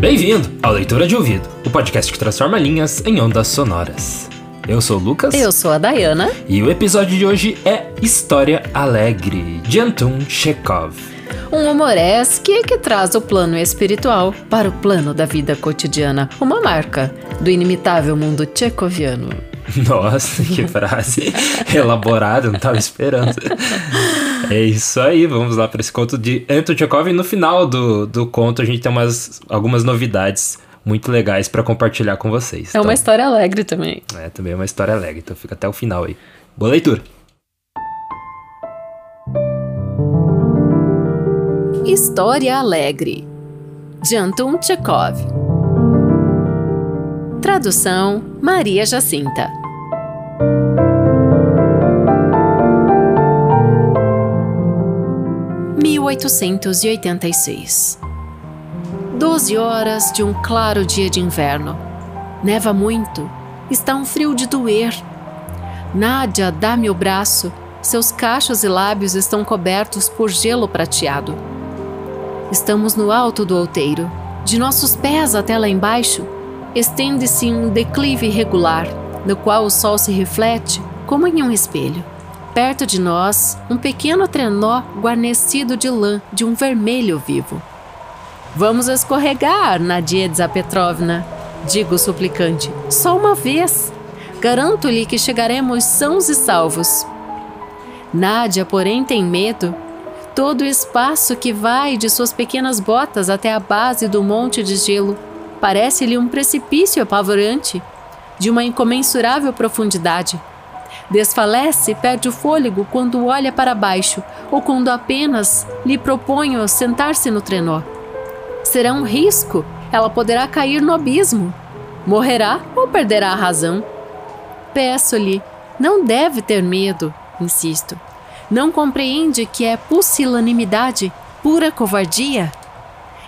Bem-vindo ao Leitura de Ouvido, o podcast que transforma linhas em ondas sonoras. Eu sou o Lucas. Eu sou a Dayana. E o episódio de hoje é História Alegre, de Anton Chekhov. Um humoresque que traz o plano espiritual para o plano da vida cotidiana. Uma marca do inimitável mundo tchecoviano. Nossa, que frase elaborada, não estava esperando. É isso aí, vamos lá para esse conto de Anton Chekhov. E no final do, do conto a gente tem umas, algumas novidades muito legais para compartilhar com vocês. É uma então, história alegre também. É, também é uma história alegre, então fica até o final aí. Boa leitura! História Alegre de Anton Chekhov Tradução Maria Jacinta 1886. Doze horas de um claro dia de inverno. Neva muito, está um frio de doer. Nádia dá-me o braço, seus cachos e lábios estão cobertos por gelo prateado. Estamos no alto do outeiro. De nossos pés até lá embaixo, estende-se um declive irregular, no qual o sol se reflete como em um espelho. Perto de nós, um pequeno trenó guarnecido de lã de um vermelho vivo. Vamos escorregar, Nadia Petrovna, digo suplicante. Só uma vez. Garanto-lhe que chegaremos sãos e salvos. Nádia, porém, tem medo. Todo o espaço que vai de suas pequenas botas até a base do monte de gelo parece-lhe um precipício apavorante, de uma incomensurável profundidade. Desfalece e perde o fôlego quando olha para baixo ou quando apenas lhe proponho sentar-se no trenó. Será um risco, ela poderá cair no abismo. Morrerá ou perderá a razão. Peço-lhe, não deve ter medo, insisto. Não compreende que é pusilanimidade, pura covardia?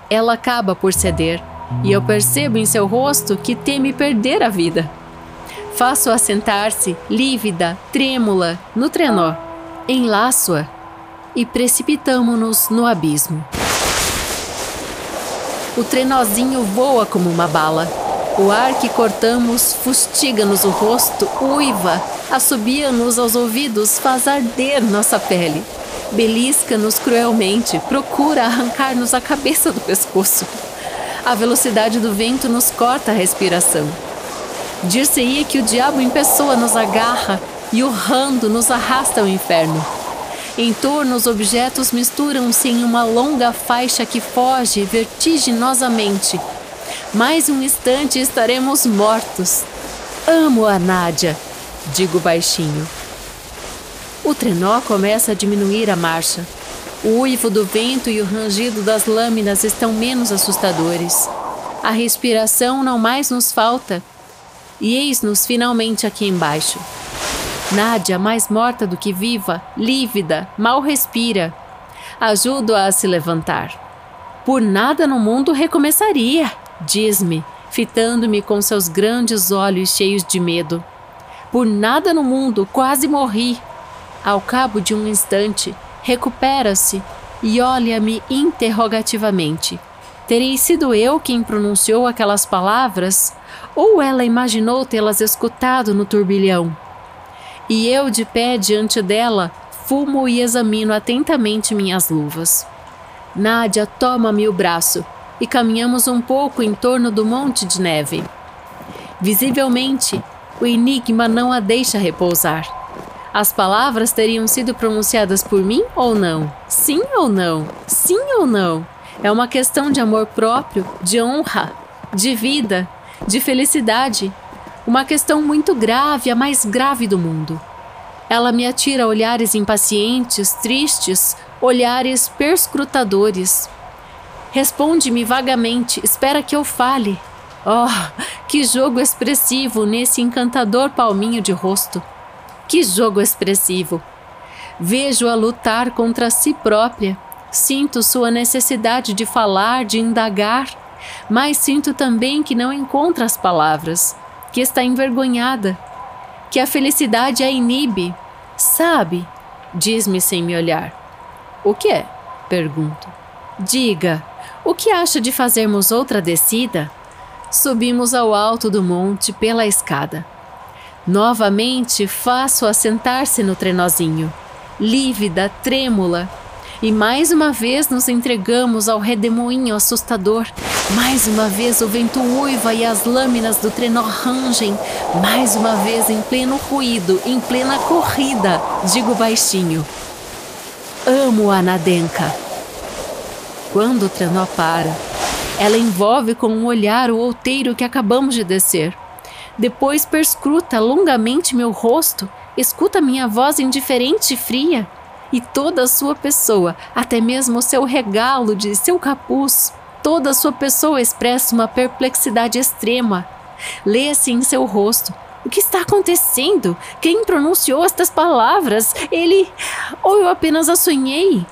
Ela acaba por ceder, e eu percebo em seu rosto que teme perder a vida. Faço-a sentar-se, lívida, trêmula, no trenó. Enlaço-a e precipitamo-nos no abismo. O trenózinho voa como uma bala. O ar que cortamos fustiga-nos o rosto, uiva, assobia-nos aos ouvidos, faz arder nossa pele. Belisca-nos cruelmente, procura arrancar-nos a cabeça do pescoço. A velocidade do vento nos corta a respiração. Dir-se-ia que o diabo em pessoa nos agarra e urrando nos arrasta ao inferno. Em torno, os objetos misturam-se em uma longa faixa que foge vertiginosamente. Mais um instante estaremos mortos. Amo a Nádia, digo baixinho. O trenó começa a diminuir a marcha. O uivo do vento e o rangido das lâminas estão menos assustadores. A respiração não mais nos falta e eis-nos finalmente aqui embaixo. Nádia, mais morta do que viva, lívida, mal respira. Ajudo-a a se levantar. Por nada no mundo recomeçaria, diz-me, fitando-me com seus grandes olhos cheios de medo. Por nada no mundo quase morri. Ao cabo de um instante, recupera-se e olha-me interrogativamente. Terei sido eu quem pronunciou aquelas palavras? Ou ela imaginou tê-las escutado no turbilhão? E eu, de pé diante dela, fumo e examino atentamente minhas luvas. Nádia toma-me o braço e caminhamos um pouco em torno do monte de neve. Visivelmente, o enigma não a deixa repousar. As palavras teriam sido pronunciadas por mim ou não? Sim ou não? Sim ou não? É uma questão de amor próprio, de honra, de vida, de felicidade. Uma questão muito grave, a mais grave do mundo. Ela me atira olhares impacientes, tristes, olhares perscrutadores. Responde-me vagamente, espera que eu fale. Oh, que jogo expressivo nesse encantador palminho de rosto. Que jogo expressivo! Vejo-a lutar contra si própria Sinto sua necessidade de falar, de indagar, mas sinto também que não encontra as palavras, que está envergonhada, que a felicidade a inibe. Sabe? Diz-me sem me olhar. O que é? Pergunto. Diga, o que acha de fazermos outra descida? Subimos ao alto do monte pela escada. Novamente faço-a sentar-se no trenozinho, lívida, trêmula, e mais uma vez nos entregamos ao redemoinho assustador. Mais uma vez o vento uiva e as lâminas do trenó rangem. Mais uma vez em pleno ruído, em plena corrida, digo baixinho. Amo a Nadenka. Quando o trenó para, ela envolve com um olhar o outeiro que acabamos de descer. Depois perscruta longamente meu rosto, escuta minha voz indiferente e fria e toda a sua pessoa, até mesmo o seu regalo de seu capuz, toda a sua pessoa expressa uma perplexidade extrema. Lê-se em seu rosto. O que está acontecendo? Quem pronunciou estas palavras? Ele. Ou eu apenas a sonhei?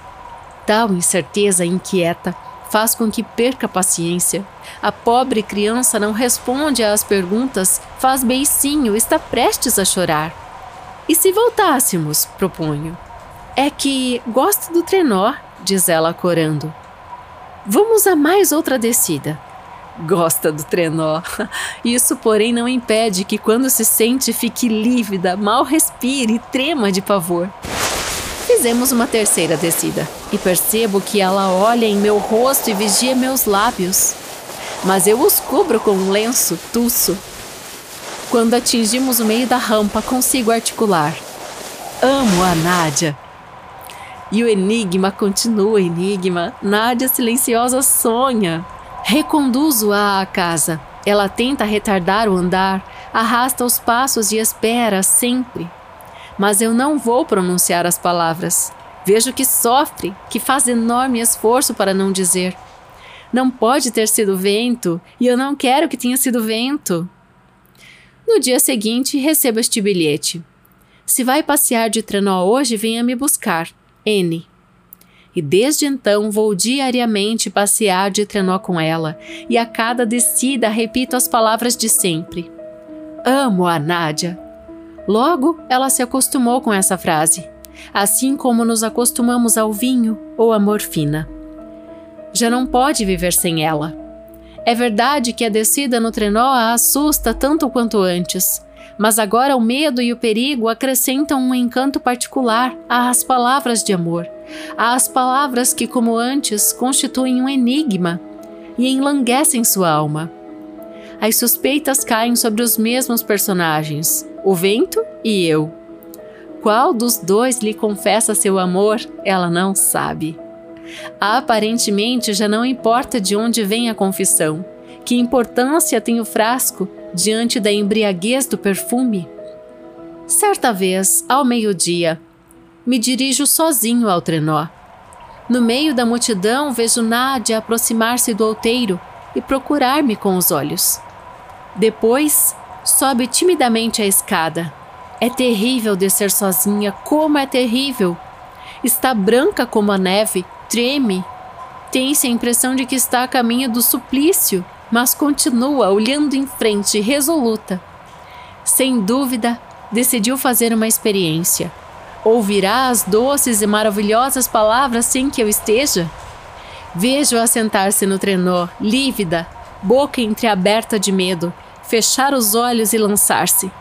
Tal incerteza inquieta faz com que perca a paciência. A pobre criança não responde às perguntas, faz beicinho, está prestes a chorar. E se voltássemos, proponho? É que gosto do trenó, diz ela corando. Vamos a mais outra descida. Gosta do trenó. Isso, porém, não impede que, quando se sente, fique lívida, mal respire e trema de pavor. Fizemos uma terceira descida e percebo que ela olha em meu rosto e vigia meus lábios. Mas eu os cubro com um lenço, tuço. Quando atingimos o meio da rampa, consigo articular. Amo a Nádia. E o enigma continua enigma. Nádia silenciosa sonha. Reconduzo-a à casa. Ela tenta retardar o andar, arrasta os passos e espera sempre. Mas eu não vou pronunciar as palavras. Vejo que sofre, que faz enorme esforço para não dizer. Não pode ter sido vento, e eu não quero que tenha sido vento. No dia seguinte, recebo este bilhete. Se vai passear de trenó hoje, venha me buscar. N. E desde então vou diariamente passear de trenó com ela, e a cada descida repito as palavras de sempre. Amo a Nádia. Logo, ela se acostumou com essa frase, assim como nos acostumamos ao vinho ou à morfina. Já não pode viver sem ela. É verdade que a descida no trenó a assusta tanto quanto antes, mas agora o medo e o perigo acrescentam um encanto particular às palavras de amor, às palavras que, como antes, constituem um enigma e enlanguecem sua alma. As suspeitas caem sobre os mesmos personagens, o vento e eu. Qual dos dois lhe confessa seu amor, ela não sabe. Aparentemente já não importa de onde vem a confissão, que importância tem o frasco diante da embriaguez do perfume? Certa vez, ao meio-dia, me dirijo sozinho ao trenó. No meio da multidão, vejo Nádia aproximar-se do outeiro e procurar-me com os olhos. Depois, sobe timidamente a escada. É terrível descer sozinha, como é terrível! Está branca como a neve, treme. Tem-se a impressão de que está a caminho do suplício mas continua olhando em frente, resoluta. Sem dúvida, decidiu fazer uma experiência. Ouvirá as doces e maravilhosas palavras sem que eu esteja? Vejo-a sentar-se no trenó, lívida, boca entreaberta de medo, fechar os olhos e lançar-se.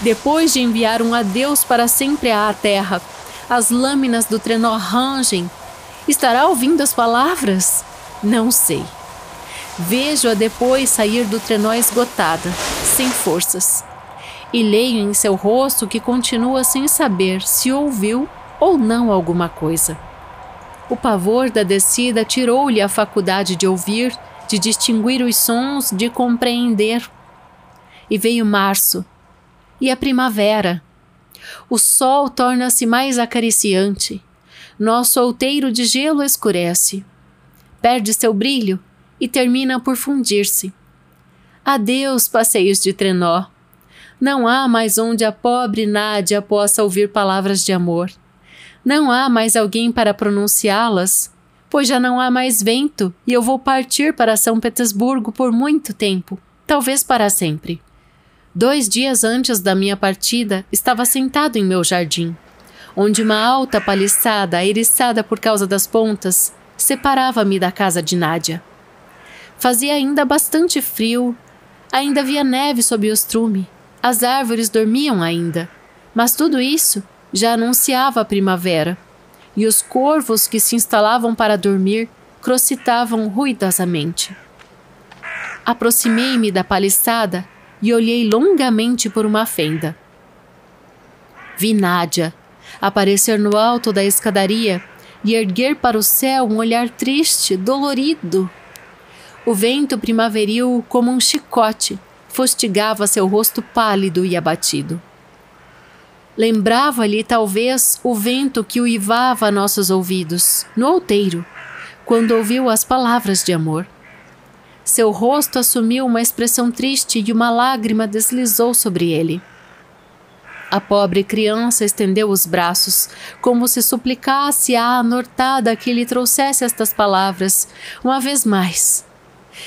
Depois de enviar um adeus para sempre à terra, as lâminas do trenó rangem. Estará ouvindo as palavras? Não sei. Vejo-a depois sair do trenó esgotada, sem forças. E leio em seu rosto que continua sem saber se ouviu ou não alguma coisa. O pavor da descida tirou-lhe a faculdade de ouvir, de distinguir os sons, de compreender. E veio março, e a primavera. O sol torna-se mais acariciante. Nosso outeiro de gelo escurece. Perde seu brilho e termina por fundir-se. Adeus, passeios de trenó. Não há mais onde a pobre Nádia possa ouvir palavras de amor. Não há mais alguém para pronunciá-las, pois já não há mais vento e eu vou partir para São Petersburgo por muito tempo, talvez para sempre. Dois dias antes da minha partida, estava sentado em meu jardim. onde uma alta paliçada, eriçada por causa das pontas, separava-me da casa de Nádia. Fazia ainda bastante frio, ainda havia neve sob o estrume, as árvores dormiam ainda, mas tudo isso já anunciava a primavera, e os corvos que se instalavam para dormir crocitavam ruidosamente. Aproximei-me da paliçada e olhei longamente por uma fenda. Vi Nádia aparecer no alto da escadaria e erguer para o céu um olhar triste, dolorido. O vento primaveril, como um chicote, fustigava seu rosto pálido e abatido. Lembrava-lhe, talvez, o vento que uivava nossos ouvidos, no outeiro, quando ouviu as palavras de amor. Seu rosto assumiu uma expressão triste e uma lágrima deslizou sobre ele. A pobre criança estendeu os braços, como se suplicasse à anortada que lhe trouxesse estas palavras, uma vez mais.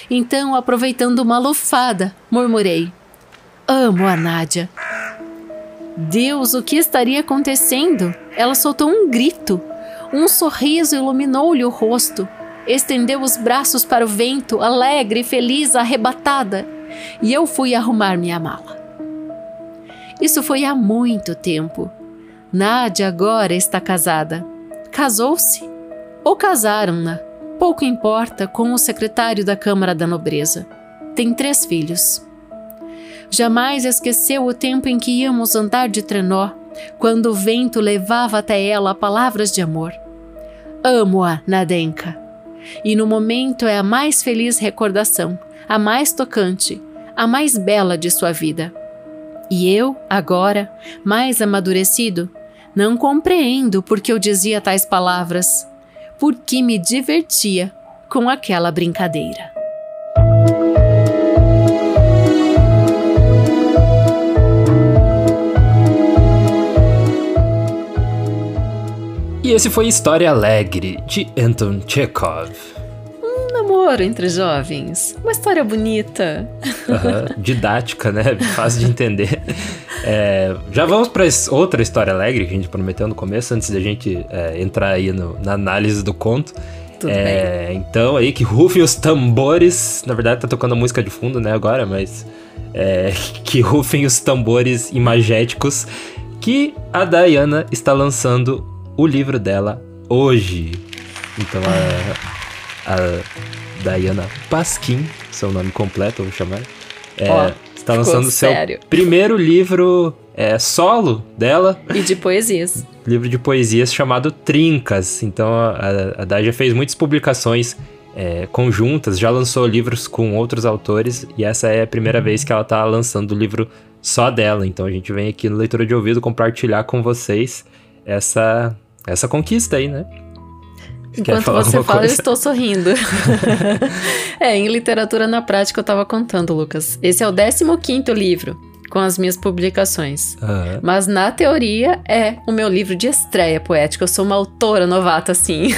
Então, aproveitando uma lufada, murmurei: Amo a Nádia. Deus, o que estaria acontecendo? Ela soltou um grito. Um sorriso iluminou-lhe o rosto. Estendeu os braços para o vento, alegre, feliz, arrebatada. E eu fui arrumar minha mala. Isso foi há muito tempo. Nádia agora está casada. Casou-se? Ou casaram-na? Pouco importa com o secretário da Câmara da Nobreza. Tem três filhos. Jamais esqueceu o tempo em que íamos andar de trenó, quando o vento levava até ela palavras de amor. Amo-a, Nadenka. E no momento é a mais feliz recordação, a mais tocante, a mais bela de sua vida. E eu, agora, mais amadurecido, não compreendo por que eu dizia tais palavras, porque me divertia com aquela brincadeira. E esse foi História Alegre, de Anton Chekhov namoro entre jovens. Uma história bonita. Uhum, didática, né? Fácil de entender. É, já vamos para outra história alegre que a gente prometeu no começo, antes da gente é, entrar aí no, na análise do conto. Tudo é, bem. Então aí que rufem os tambores. Na verdade tá tocando a música de fundo, né, agora, mas é, que rufem os tambores imagéticos que a Diana está lançando o livro dela hoje. Então a, a Diana Pasquim, seu nome completo, vou chamar. É, oh, está lançando sério. seu primeiro livro é, solo dela. E de poesias. livro de poesias chamado Trincas. Então a, a Dai já fez muitas publicações é, conjuntas, já lançou livros com outros autores e essa é a primeira vez que ela está lançando o livro só dela. Então a gente vem aqui no Leitura de Ouvido compartilhar com vocês essa, essa conquista aí, né? Enquanto você fala, coisa? eu estou sorrindo. é, em literatura na prática eu estava contando, Lucas. Esse é o 15 livro com as minhas publicações. Uhum. Mas na teoria é o meu livro de estreia poética. Eu sou uma autora novata, assim.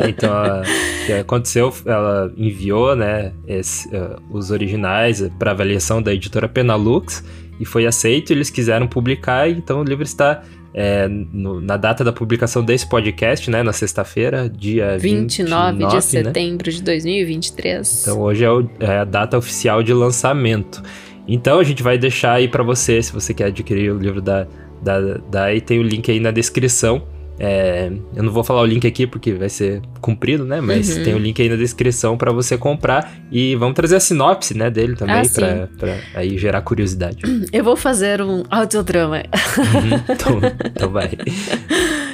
é, então, o que aconteceu, ela enviou, né, esse, uh, os originais para avaliação da editora Penalux e foi aceito. Eles quiseram publicar, então o livro está é, no, na data da publicação desse podcast, né, na sexta-feira, dia 29, 29 de né? setembro de 2023. Então hoje é, o, é, a data oficial de lançamento. Então a gente vai deixar aí para você, se você quer adquirir o livro da, da, da aí tem o link aí na descrição. É, eu não vou falar o link aqui porque vai ser comprido, né? Mas uhum. tem o link aí na descrição para você comprar e vamos trazer a sinopse, né, dele também ah, para aí gerar curiosidade. Eu vou fazer um audiodrama. Uhum, então, então vai.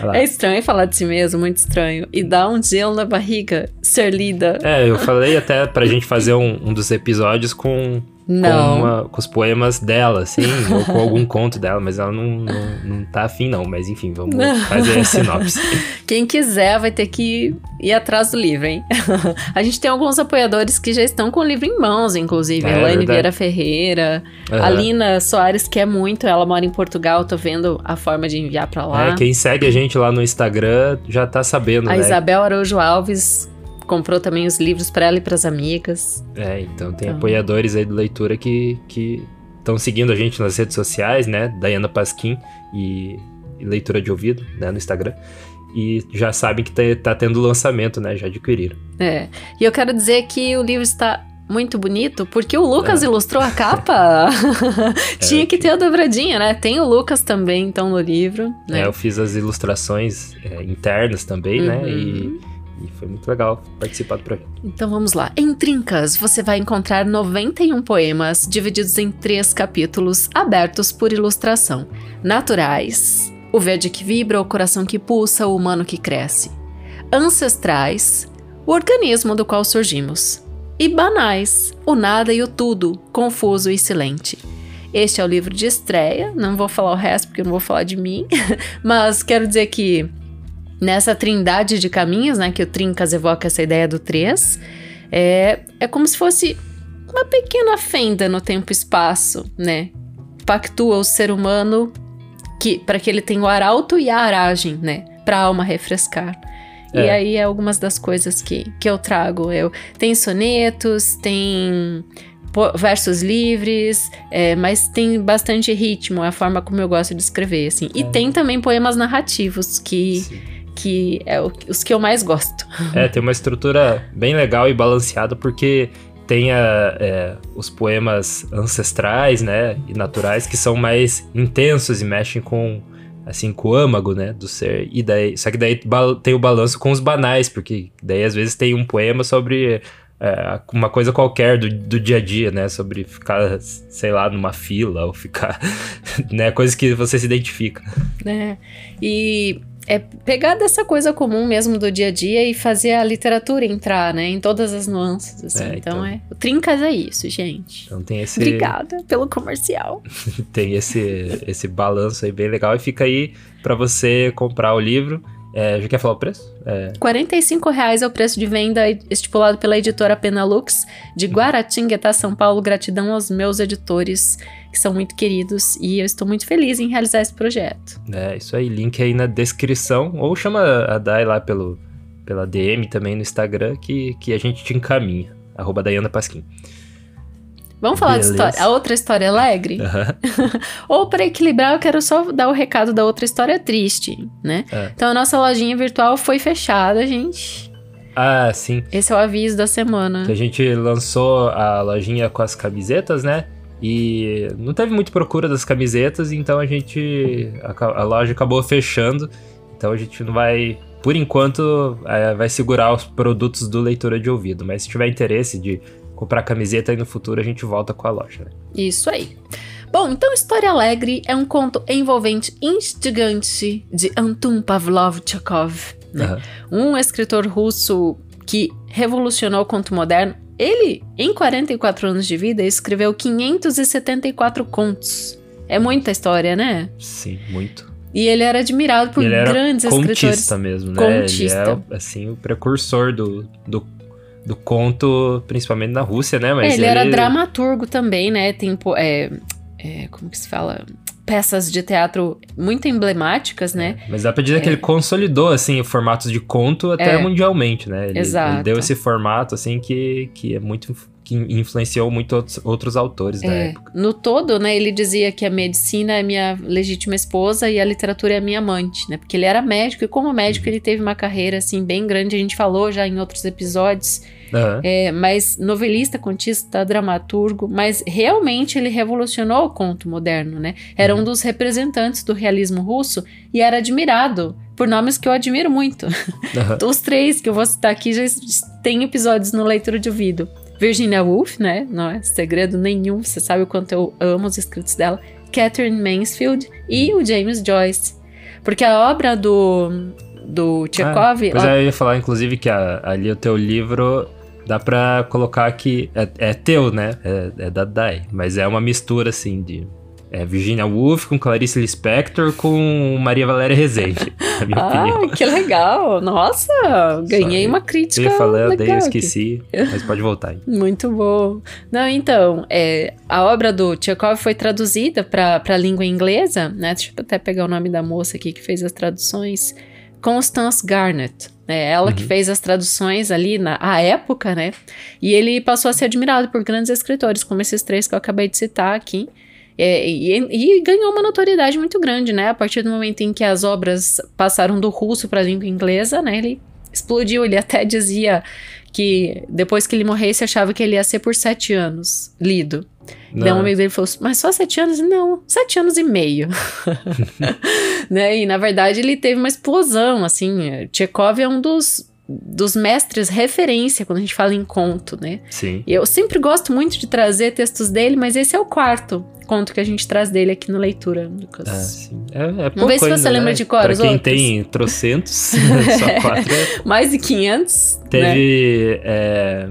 vai é estranho falar de si mesmo, muito estranho. E dá um gelo na barriga ser lida. É, eu falei até pra gente fazer um, um dos episódios com não. Com, uma, com, os poemas dela, assim, ou com algum conto dela, mas ela não, não, não tá afim, não. Mas enfim, vamos fazer a sinopse. Quem quiser vai ter que ir atrás do livro, hein? a gente tem alguns apoiadores que já estão com o livro em mãos, inclusive. É, Elaine Vieira Ferreira, uhum. a Lina Soares quer muito, ela mora em Portugal, tô vendo a forma de enviar para lá. É, quem segue a gente lá no Instagram já tá sabendo, a né? Isabel Araújo Alves comprou também os livros para ela e para as amigas. É, então tem então. apoiadores aí do leitura que que estão seguindo a gente nas redes sociais, né? Dayana Pasquim e leitura de ouvido, né, no Instagram. E já sabem que tá, tá tendo lançamento, né? Já adquiriram. É. E eu quero dizer que o livro está muito bonito, porque o Lucas é. ilustrou a capa. Tinha é, que ter a dobradinha, né? Tem o Lucas também, então, no livro. Né? É, eu fiz as ilustrações é, internas também, né? uhum. né? E, e, foi muito legal participar do projeto. Então vamos lá. Em Trincas, você vai encontrar 91 poemas divididos em três capítulos, abertos por ilustração. Naturais, o verde que vibra, o coração que pulsa, o humano que cresce. Ancestrais, o organismo do qual surgimos e banais, o nada e o tudo, confuso e silente. Este é o livro de estreia, não vou falar o resto porque eu não vou falar de mim, mas quero dizer que nessa trindade de caminhos, né, que o Trincas evoca essa ideia do três, é, é como se fosse uma pequena fenda no tempo e espaço, né? Pactua o ser humano que para que ele tenha o arauto e a aragem, né, para a alma refrescar. É. E aí é algumas das coisas que, que eu trago. Eu tem sonetos, tem versos livres, é, mas tem bastante ritmo, é a forma como eu gosto de escrever, assim. E é. tem também poemas narrativos que que é o, os que eu mais gosto. É, tem uma estrutura bem legal e balanceada porque tem a, é, os poemas ancestrais, né, e naturais que são mais intensos e mexem com assim, com o âmago, né, do ser. E daí, só que daí tem o balanço com os banais, porque daí às vezes tem um poema sobre é, uma coisa qualquer do, do dia a dia, né, sobre ficar, sei lá, numa fila ou ficar, né, coisas que você se identifica. É, e é pegar dessa coisa comum mesmo do dia a dia e fazer a literatura entrar, né? Em todas as nuances, assim. É, então, então, é. O Trincas é isso, gente. Então tem esse. Obrigada pelo comercial. tem esse, esse balanço aí bem legal. E fica aí para você comprar o livro. É, já quer falar o preço? É... R$ reais é o preço de venda estipulado pela editora Penalux de Guaratinguetá, São Paulo. Gratidão aos meus editores que são muito queridos e eu estou muito feliz em realizar esse projeto. É, isso aí, link aí na descrição ou chama a Dai lá pelo, pela DM também no Instagram que, que a gente te encaminha, arroba Dayana Pasquim. Vamos falar Beleza. de história, a outra história alegre? Uhum. Ou para equilibrar, eu quero só dar o recado da outra história triste, né? É. Então a nossa lojinha virtual foi fechada, gente. Ah, sim. Esse é o aviso da semana. Que a gente lançou a lojinha com as camisetas, né? E não teve muita procura das camisetas, então a gente. A, a loja acabou fechando. Então a gente não vai. Por enquanto, é, vai segurar os produtos do leitura de ouvido. Mas se tiver interesse de comprar camiseta aí no futuro, a gente volta com a loja. Né? Isso aí. Bom, então História Alegre é um conto envolvente instigante de Anton Pavlov Chekhov, né? uhum. um escritor russo que revolucionou o conto moderno ele, em 44 anos de vida, escreveu 574 contos. É muita história, né? Sim, muito. E ele era admirado por ele grandes era escritores. Contista mesmo, né? Contista. Ele é, assim, o precursor do, do, do conto, principalmente na Rússia, né? Mas ele, ele, era dramaturgo também, né? Tem, é, é, como que se fala? Peças de teatro muito emblemáticas, né? É, mas dá pra dizer é. que ele consolidou, assim, formatos de conto até é. mundialmente, né? Ele, Exato. Ele deu esse formato, assim, que, que é muito que influenciou muito outros, outros autores da é. época. No todo, né, ele dizia que a medicina é minha legítima esposa e a literatura é minha amante, né? Porque ele era médico e como médico uhum. ele teve uma carreira assim bem grande, a gente falou já em outros episódios. Uhum. É, mas novelista, contista, dramaturgo, mas realmente ele revolucionou o conto moderno, né? Era uhum. um dos representantes do realismo russo e era admirado por nomes que eu admiro muito. Uhum. Os três que eu vou citar aqui já tem episódios no Leitura de Ouvido. Virginia Woolf, né? Não é segredo nenhum, você sabe o quanto eu amo os escritos dela. Catherine Mansfield e o James Joyce. Porque a obra do, do Chekhov... Ah, pois é, eu ia falar, inclusive, que a, ali o teu livro dá pra colocar que é, é teu, né? É, é, da Dai, mas é uma mistura, assim, de é Virginia Woolf com Clarice Lispector com Maria Valéria Rezende, na minha ah, opinião. que legal! Nossa, ganhei uma crítica Eu ia falar, daí eu esqueci, mas pode voltar. Aí. Muito bom. Não, então, é, a obra do Tchekov foi traduzida para a língua inglesa, né? Deixa eu até pegar o nome da moça aqui que fez as traduções. Constance Garnett. É ela uhum. que fez as traduções ali na a época, né? E ele passou a ser admirado por grandes escritores, como esses três que eu acabei de citar aqui. É, e, e, ganhou uma notoriedade muito grande, né? A partir do momento em que as obras passaram do russo para a língua inglesa, né? Ele explodiu. Ele até dizia que depois que ele morresse, achava que ele ia ser por sete anos lido. Não. Daí um amigo dele falou, mas só sete anos? Não, sete anos e meio. né? E na verdade ele teve uma explosão, assim. Tchekov é um dos, dos mestres referência quando a gente fala em conto, né? Sim. Eu sempre gosto muito de trazer textos dele, mas esse é o quarto conto que a gente traz dele aqui no Leitura, Lucas. Ah, sim. É, é Vamos ver se ainda, você lembra né? de cor Pra os quem outros. tem trocentos, só quatro. é- Mais de 500, né? Teve é,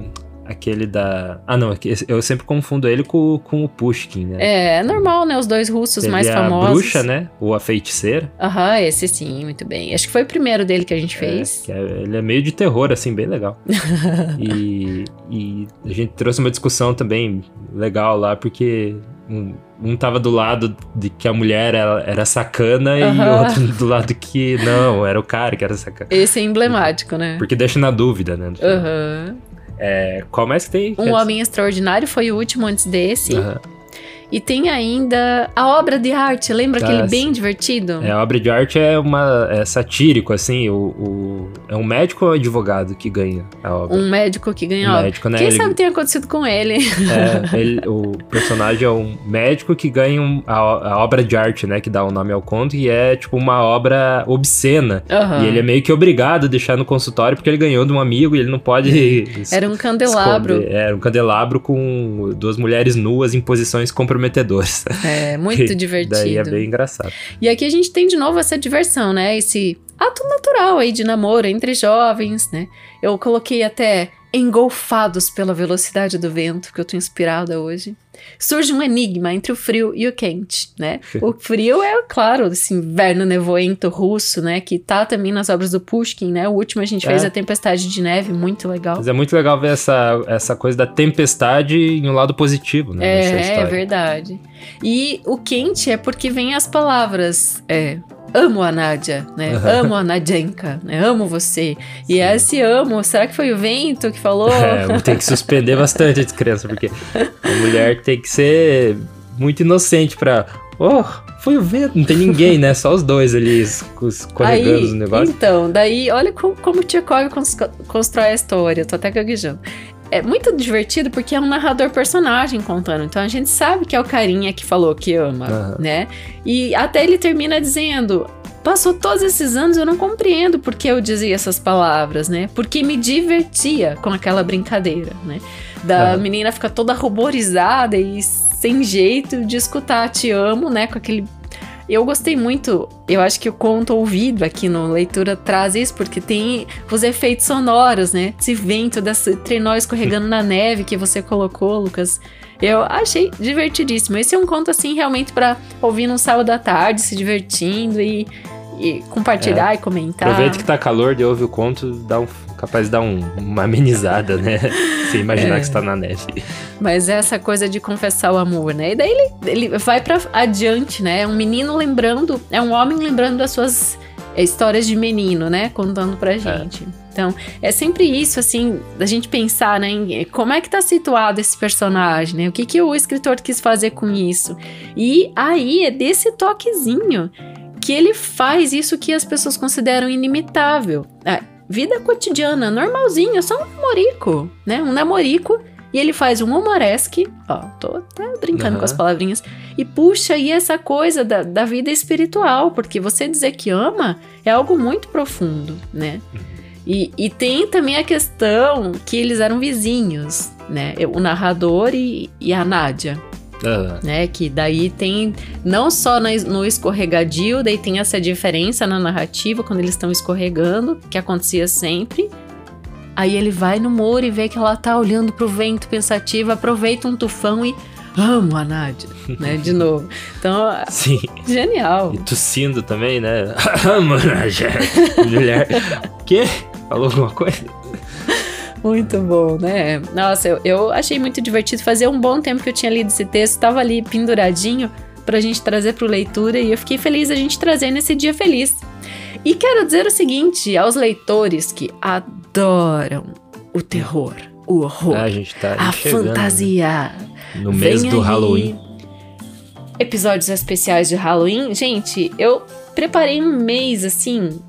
aquele da... Ah, não, aqui- eu sempre confundo ele com, com o Pushkin, né? É, é normal, né? Os dois russos Teve mais a famosos. bruxa, né? Ou a feiticeira. Aham, esse sim, muito bem. Acho que foi o primeiro dele que a gente fez. É, que é- ele é meio de terror, assim, bem legal. e, e a gente trouxe uma discussão também legal lá, porque um, um tava do lado de que a mulher era, era sacana e Aham. outro do lado que não, era o cara que era sacana. Esse é emblemático, né? Porque deixa na dúvida, né? Aham. É, qual mais que tem? Um Homem Extraordinário foi o último antes desse. Aham. E tem ainda a obra de arte, lembra Ah, aquele bem sim. divertido? É, a obra de arte é uma é satírico, assim, o, o- é um médico ou advogado que ganha a obra? Um médico que ganha Um obra. médico, né? Quem Ele- sabe tem acontecido com ele? É, ele- o personagem é um médico que ganha um- a, a obra de arte, né? Que dá o nome ao conto, e é tipo uma obra obscena. Aham. E ele é meio que obrigado a deixar no consultório porque ele ganhou de um amigo e ele não pode. Era um candelabro. esconder. Era um candelabro com duas mulheres nuas em posições comprometedoras. É, muito divertido. Daí é bem engraçado. E aqui a gente tem de novo essa diversão, né? Esse ato natural aí de namoro entre jovens, né? Eu coloquei até engolfados pela velocidade do vento, que eu tô inspirada hoje. Surge um enigma entre o frio e o quente, né? O frio é, claro, esse inverno nevoento russo, né? Que tá também nas obras do Pushkin, né? O último a gente fez É. a Tempestade de Neve, muito legal. Mas é muito legal ver essa, essa coisa da tempestade em um lado positivo, né? É, é verdade. E o quente é porque vem as palavras. É, amo a Nádia, né? Amo a Nadienka, né? Amo você. E esse amo, será que foi o vento que falou? É, tem que suspender bastante as crianças, porque a mulher tem que ser muito inocente pra. Oh, foi o vento. Não tem ninguém, né? Só os dois ali esco- escorregando os negócios. Então, daí, olha como, como o Tchekov cons- constrói a história. Tô até gaguejando. É muito divertido porque é um narrador personagem contando. Então a gente sabe que é o carinha que falou que ama, Aham. né? E até ele termina dizendo: Passou todos esses anos, eu não compreendo por que eu dizia essas palavras, né? Porque me divertia com aquela brincadeira, né? Da Aham. menina ficar toda ruborizada e sem jeito de escutar Te Amo, né? Com aquele eu gostei muito, eu acho que o conto ouvido aqui no Leitura traz isso, porque tem os efeitos sonoros, né? Esse vento desse trenó escorregando na neve que você colocou, Lucas. Eu achei divertidíssimo. Esse é um conto, assim, realmente para ouvir num sábado à tarde, se divertindo e, e compartilhar e comentar. Aproveita que tá calor, de ouvir o conto, dá um, capaz de dar um- uma amenizada, né? Sem imaginar É. que você tá na neve. Mas essa coisa de confessar o amor, né? E daí ele, ele vai pra adiante, né? É um menino lembrando, é um homem lembrando das suas é, histórias de menino, né? Contando pra gente. Então, é sempre isso, assim, da gente pensar, né? Em como é que tá situado esse personagem, né? O que, que o escritor quis fazer com isso? E aí é desse toquezinho que ele faz isso que as pessoas consideram inimitável. É, vida cotidiana, normalzinho, só um namorico, né? Um namorico e ele faz um humoresque, ó, tô até brincando Aham. com as palavrinhas, e puxa aí essa coisa da, da vida espiritual, porque você dizer que ama é algo muito profundo, né? E, e tem também a questão que eles eram vizinhos, né? O narrador e, e a Nádia, Ah, né? Que daí tem não só no escorregadio, daí tem essa diferença na narrativa quando eles estão escorregando, que acontecia sempre. Aí ele vai no muro e vê que ela tá olhando pro vento pensativa, aproveita um tufão e amo a Nádia, né? De novo. Então, sim. genial. E tossindo também, né? Mano, mulher. Quê? Falou alguma coisa? Muito bom, né? Nossa, eu, eu achei muito divertido. Fazia um bom tempo que eu tinha lido esse texto, tava ali penduradinho pra gente trazer pro leitura e eu fiquei feliz a gente trazer nesse dia feliz. E quero dizer o seguinte aos leitores que adoram o terror, o horror, Ah, a tá a chegando fantasia. no mês Vem do aí. Halloween. episódios especiais de Halloween. Gente, eu preparei um mês assim.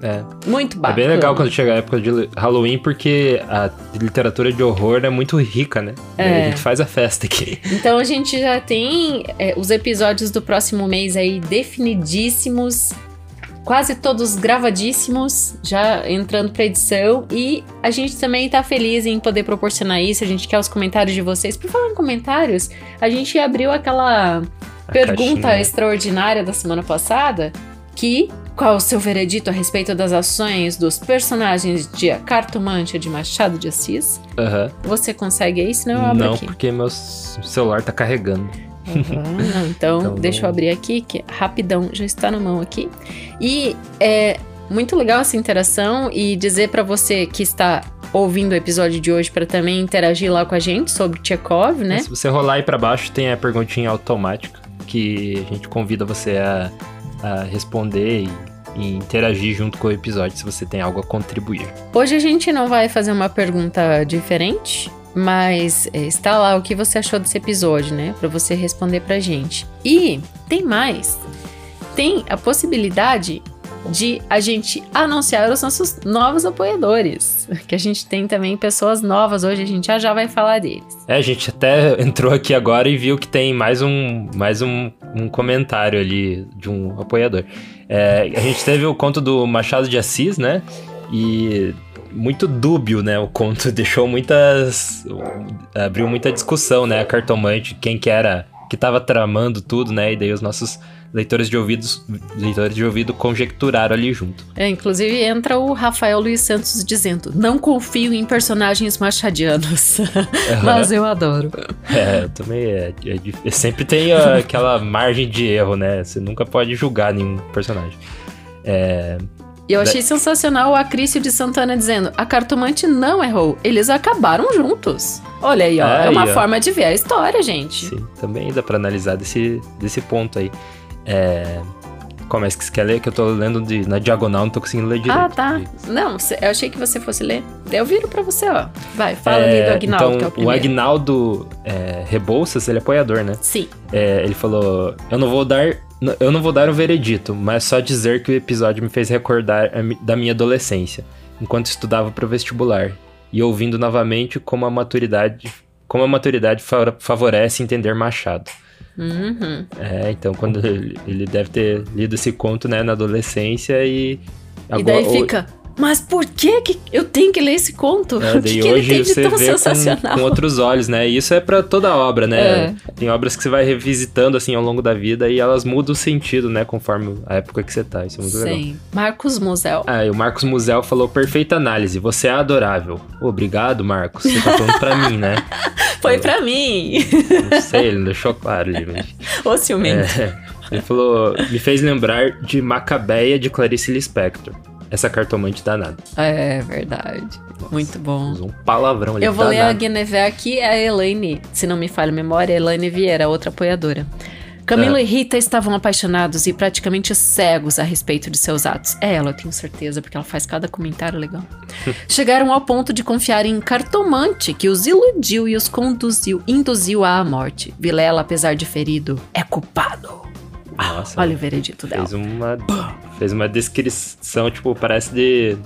É. Muito bacana. É bem legal quando chega a época de Halloween, porque a literatura de horror é muito rica, né? É. a gente faz a festa aqui. Então a gente já tem é, os episódios do próximo mês aí definidíssimos, quase todos gravadíssimos, já entrando pra edição. E a gente também tá feliz em poder proporcionar isso. A gente quer os comentários de vocês. Por falar em comentários, a gente abriu aquela A pergunta caixinha. extraordinária da semana passada, que qual o seu veredito a respeito das ações dos personagens de A Cartomante de Machado de Assis? Aham. Você consegue aí? Senão eu abro Não, aqui. porque meu celular tá carregando. Uhum, não, então, Então, deixa eu abrir aqui, que rapidão já está na mão aqui. E é muito legal essa interação e dizer pra você que está ouvindo o episódio de hoje para também interagir lá com a gente sobre Tchekov, né? Se você rolar aí pra baixo, tem a perguntinha automática que a gente convida você a, a responder e, e interagir junto com o episódio se você tem algo a contribuir. Hoje a gente não vai fazer uma pergunta diferente, mas é, está lá o que você achou desse episódio, né? Pra você responder pra gente. E tem mais. Tem a possibilidade de a gente anunciar os nossos novos apoiadores. Que a gente tem também pessoas novas hoje, a gente já já vai falar deles. É, a gente até entrou aqui agora e viu que tem mais um, mais um, um comentário ali de um apoiador. É, a gente teve o conto do Machado de Assis, né? E muito dúbio, né? O conto deixou muitas. abriu muita discussão, né? A cartomante, quem que era, que tava tramando tudo, né? E daí os nossos leitores de ouvidos, leitores de ouvido conjecturaram ali junto. É, inclusive entra o Rafael Luiz Santos dizendo: Não confio em personagens machadianos. Mas eu adoro. É, eu também é, é dif- sempre tem aquela margem de erro, né? Você nunca pode julgar nenhum personagem. É, E eu achei sensacional o Acrício de Santana dizendo: a cartomante não errou, eles acabaram juntos. Olha aí, ó. é uma ó. forma de ver a história, gente. sim, também dá pra analisar desse, desse ponto aí. É, como é que você quer ler? Que eu tô lendo de- na diagonal, não tô conseguindo ler direito. Ah, tá. Não, eu achei que você fosse ler. Eu viro pra você, ó. Vai, fala É, ali do Agnaldo, então, que é o o. Agnaldo é, Rebouças, ele é apoiador, né? Sim. É, ele falou: Eu não vou dar. Eu não vou dar um veredito, mas só dizer que o episódio me fez recordar da minha adolescência, enquanto estudava para vestibular, e ouvindo novamente como a maturidade, como a maturidade fa- favorece entender Machado. Uhum. É, então quando ele, ele deve ter lido esse conto, né, na adolescência e E daí agora- fica. Mas por que, que eu tenho que ler esse conto? É, o que, que ele tem de tão sensacional? com, com outros olhos, né? E isso é pra toda obra, né? É. Tem obras que você vai revisitando assim ao longo da vida e elas mudam o sentido, né? Conforme a época que você tá. Isso é muito legal. Sim. Marcos Musel. Ah, e o Marcos Musel falou perfeita análise. Você é adorável. Obrigado, Marcos. Você tá falando pra mim, né? Foi pra mim. Não sei, ele não deixou claro mas... Ô, ciumento. É, ele falou, me fez lembrar de Macabeia de Clarice Lispector. Essa cartomante danada. É, verdade. Muito bom. Um palavrão ali. Eu vou ler a danado. Guinevere aqui, a Elaine, se não me falha a memória, a Elaine Vieira, outra apoiadora. Camilo Ah. e Rita estavam apaixonados e praticamente cegos a respeito de seus atos. É ela, eu tenho certeza, porque ela faz cada comentário legal. Chegaram ao ponto de confiar em cartomante, que os iludiu e os conduziu, induziu à morte. Vilela, apesar de ferido, é culpado. Nossa, Olha o veredito dela. Fez uma, fez uma descrição, tipo, parece de.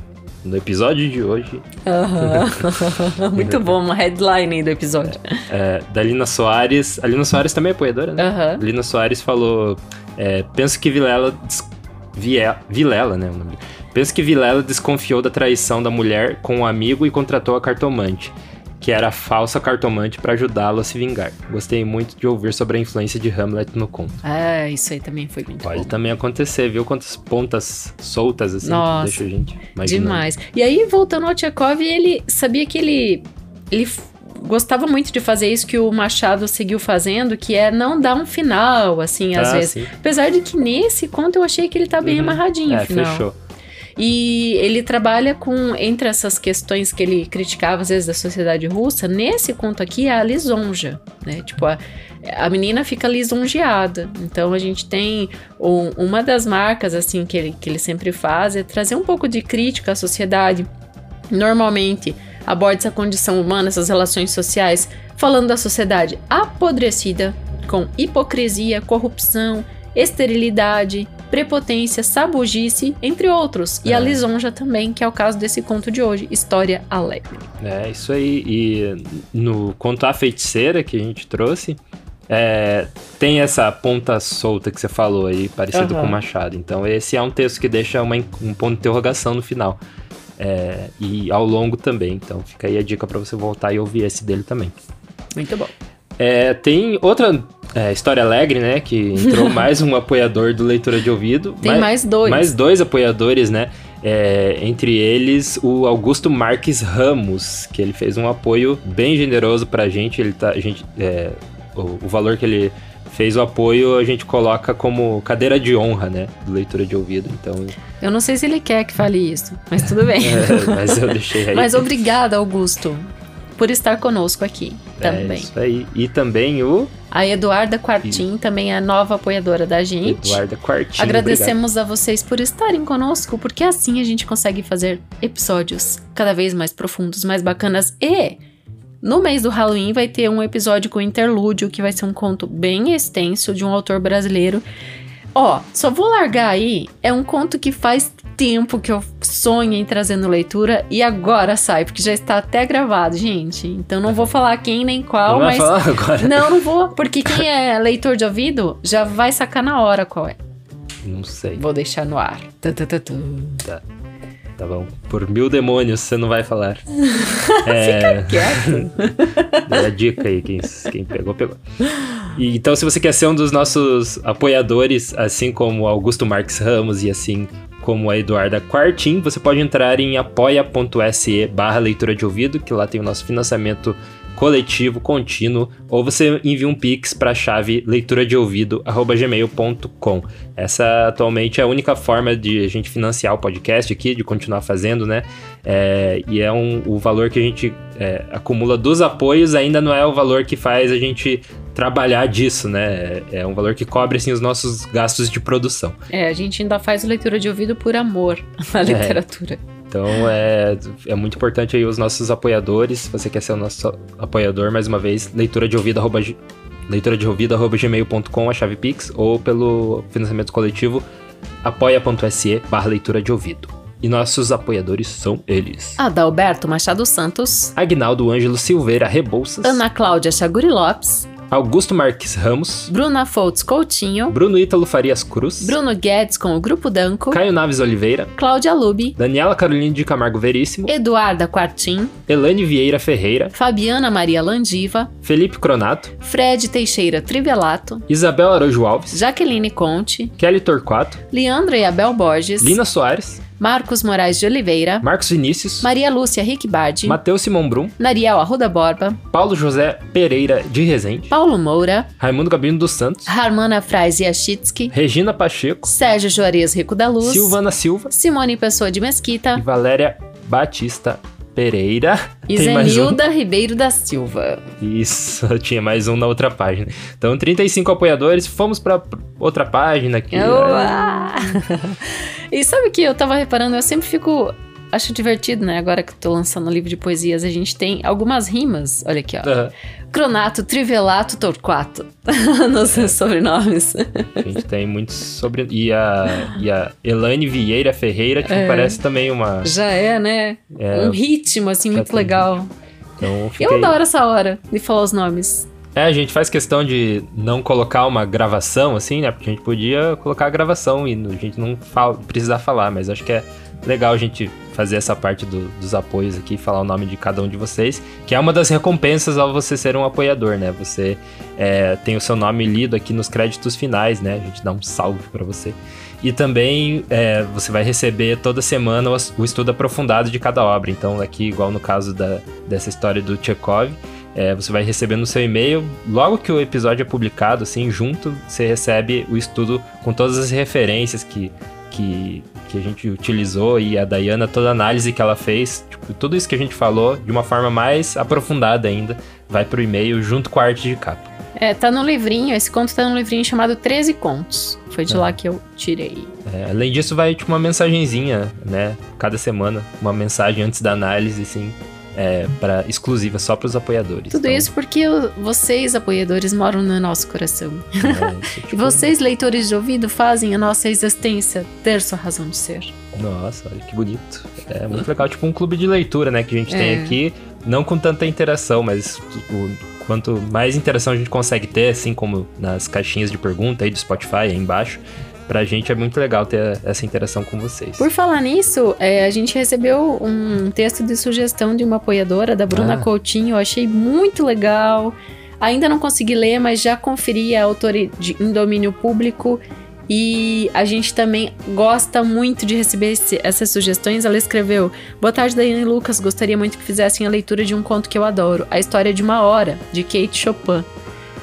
No episódio de hoje, Aham. Muito bom, uma headline aí do episódio. é, da Lina Soares. A Lina Soares também é apoiadora, né? Aham. Lina Soares falou: é, Penso que Vilela. des- Vie- Vilela, né? O nome. Penso que Vilela desconfiou da traição da mulher com um amigo e contratou a cartomante, que era a falsa cartomante para ajudá-lo a se vingar. Gostei muito de ouvir sobre a influência de Hamlet no conto. É, isso aí também foi muito Pode bom. também acontecer, viu? Quantas pontas soltas assim Nossa, deixa a gente imaginando. Demais. E aí, voltando ao Tchekov, ele sabia que ele, ele gostava muito de fazer isso que o Machado seguiu fazendo, que é não dar um final, assim, às Ah, vezes. sim. Apesar de que nesse conto eu achei que ele tá bem Uhum. amarradinho, É, final. fechou. E ele trabalha com, entre essas questões que ele criticava às vezes da sociedade russa, nesse conto aqui é a lisonja, né? Tipo, a, a menina fica lisonjeada. Então a gente tem um- uma das marcas, assim, que ele, que ele sempre faz é trazer um pouco de crítica à sociedade. Normalmente aborda essa condição humana, essas relações sociais, falando da sociedade apodrecida, com hipocrisia, corrupção, esterilidade, prepotência, sabugice, entre outros. E É. a lisonja também, que é o caso desse conto de hoje, História Alegre. É, isso aí. E no conto A Feiticeira que a gente trouxe, é, tem essa ponta solta que você falou aí, parecido Aham. com o Machado. Então, esse é um texto que deixa uma um ponto de interrogação no final. É, e ao longo também. Então, fica aí a dica pra você voltar e ouvir esse dele também. Muito bom. É, tem outra é, história alegre, né? Que entrou mais um apoiador do Leitura de Ouvido. Tem mais dois. Mais dois apoiadores, né? É, entre eles, o Augusto Marques Ramos, que ele fez um apoio bem generoso pra gente. Ele tá, a gente é, o, o valor que ele fez o apoio, a gente coloca como cadeira de honra, né? Do Leitura de Ouvido. Então, Eu não sei se ele quer que fale isso, mas tudo bem. é, mas eu deixei aí. Mas obrigada, Augusto, por estar conosco aqui É também. isso aí. E também o A Eduarda Quartim também é nova apoiadora da gente. Eduardo Quartinho. Agradecemos a vocês por estarem conosco, porque assim a gente consegue fazer episódios cada vez mais profundos, mais bacanas. E no mês do Halloween vai ter um episódio com interlúdio, que vai ser um conto bem extenso de um autor brasileiro. Ó, só vou largar aí, é um conto que faz tempo que eu sonho em trazer no leitura e agora sai, porque já está até gravado, gente. Então não vou falar quem nem qual, Não vai mas falar agora? não, não vou, porque quem é leitor de ouvido já vai sacar na hora qual é. Não sei. Vou deixar no ar. Tu, tu, tu, tu. Tá bom. Por mil demônios você não vai falar. é, Quieto. é a dica aí, quem, quem pegou, pegou. E, então, se você quer ser um dos nossos apoiadores, assim como o Augusto Marques Ramos e assim como a Eduarda Quartim, você pode entrar em apoia.se barra leitura de ouvido, que lá tem o nosso financiamento coletivo, contínuo, ou você envia um pix para a chave leitura de ouvido@gmail.com. Essa atualmente é a única forma de a gente financiar o podcast aqui, de continuar fazendo, né? É, e é um, o valor que a gente é, acumula dos apoios ainda não é o valor que faz a gente trabalhar disso, né? É, é um valor que cobre assim os nossos gastos de produção. É, a gente ainda faz leitura de ouvido por amor à literatura. Então é, é muito importante aí os nossos apoiadores. Se você quer ser o nosso apoiador, mais uma vez, leitura de ouvido arroba, leitura de ouvido arroba gmail.com, a chave Pix, ou pelo financiamento coletivo apoia.se barra leitura de ouvido. E nossos apoiadores são eles. Adalberto Machado Santos, Agnaldo Ângelo Silveira Rebouças, Ana Cláudia Chaguri Lopes, Augusto Marques Ramos, Bruna Foltz Coutinho, Bruno Ítalo Farias Cruz, Bruno Guedes com o Grupo Danco, Caio Naves Oliveira, Cláudia Lubi, Daniela Carolina de Camargo Veríssimo, Eduarda Quartim, Elaine Vieira Ferreira, Fabiana Maria Landiva, Felipe Cronato, Fred Teixeira Trivelato, Isabel Araújo Alves, Jaqueline Conte, Kelly Torquato, Leandra e Abel Borges, Lina Soares, Marcos Moraes de Oliveira, Marcos Vinícius, Maria Lúcia Rickbardi, Matheus Simão Brum, Nariel Arruda Borba, Paulo José Pereira de Resende, Paulo Moura, Raimundo Gabino dos Santos, Harmana Frais Yachitsky, Regina Pacheco, Sérgio Juarez Rico da Luz, Silvana Silva Simone Pessoa de e Mesquita Valéria Batista Pereira. e mais um? Zenilda Ribeiro da Silva. Isso, tinha mais um na outra página. Então, 35 apoiadores, fomos pra outra página aqui. Uá! e sabe o que eu tava reparando? Eu sempre fico. Acho divertido, né? Agora que eu tô lançando o livro de poesias, a gente tem algumas rimas. Olha aqui, ó. Aham. Cronato, Trivelato, Torquato. Nos É. sobrenomes. A gente tem muitos sobre. E a, e a Elaine Vieira Ferreira, tipo, É. parece também uma. Já é, né? É, um ritmo, assim, já muito tem legal. Então, Eu fiquei... adoro essa hora de falar os nomes. É, a gente faz questão de não colocar uma gravação, assim, né? Porque a gente podia colocar a gravação e a gente não fala, precisar falar, mas acho que é legal a gente fazer essa parte do- dos apoios aqui, falar o nome de cada um de vocês, que é uma das recompensas ao você ser um apoiador, né? Você é, tem o seu nome lido aqui nos créditos finais, né? A gente dá um salve pra você. E também é, você vai receber toda semana o, estudo aprofundado de cada obra. Então, aqui, igual no caso da, dessa história do Chekhov, é, você vai receber no seu e-mail, logo que o episódio é publicado, assim, junto, você recebe o estudo com todas as referências que, que, que a gente utilizou e a Dayana, toda a análise que ela fez, tipo, tudo isso que a gente falou, de uma forma mais aprofundada ainda, vai pro e-mail junto com a arte de capa. É, tá no livrinho, esse conto tá no livrinho chamado 13 Contos. Foi de É. lá que eu tirei. É, além disso, vai tipo uma mensagenzinha, né? Cada semana, uma mensagem antes da análise, assim. É, para exclusiva só para os apoiadores. Tudo então, isso porque vocês, apoiadores, moram no nosso coração. É, isso, E tipo, vocês, leitores de ouvido, fazem a nossa existência ter sua razão de ser. Nossa, olha que bonito. É muito legal, tipo um clube de leitura, né, que a gente É. tem aqui, não com tanta interação, mas o, quanto mais interação a gente consegue ter, assim como nas caixinhas de pergunta aí do Spotify aí embaixo, pra gente é muito legal ter essa interação com vocês. Por falar nisso, é, a gente recebeu um texto de sugestão de uma apoiadora, da Bruna Ah. Coutinho. Eu achei muito legal. Ainda não consegui ler, mas já conferi a autora de, em domínio público. E a gente também gosta muito de receber esse- essas sugestões. Ela escreveu: Boa tarde, Daiane e Lucas. Gostaria muito que fizessem a leitura de um conto que eu adoro, A História de uma Hora, de Kate Chopin.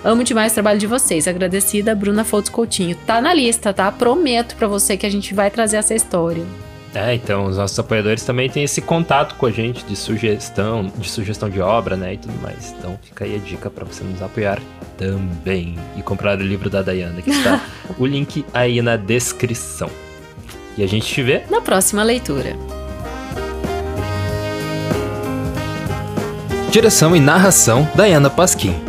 Amo demais o trabalho de vocês. Agradecida, Bruna Fotos Coutinho. Tá na lista, tá? Prometo pra você que a gente vai trazer essa história. É, então os nossos apoiadores também têm esse contato com a gente de sugestão, de sugestão de obra, né, e tudo mais. Então fica aí a dica pra você nos apoiar também e comprar o livro da Dayana, que está o link aí na descrição. E a gente te vê Na próxima leitura. Direção e narração, Dayana Pasquim.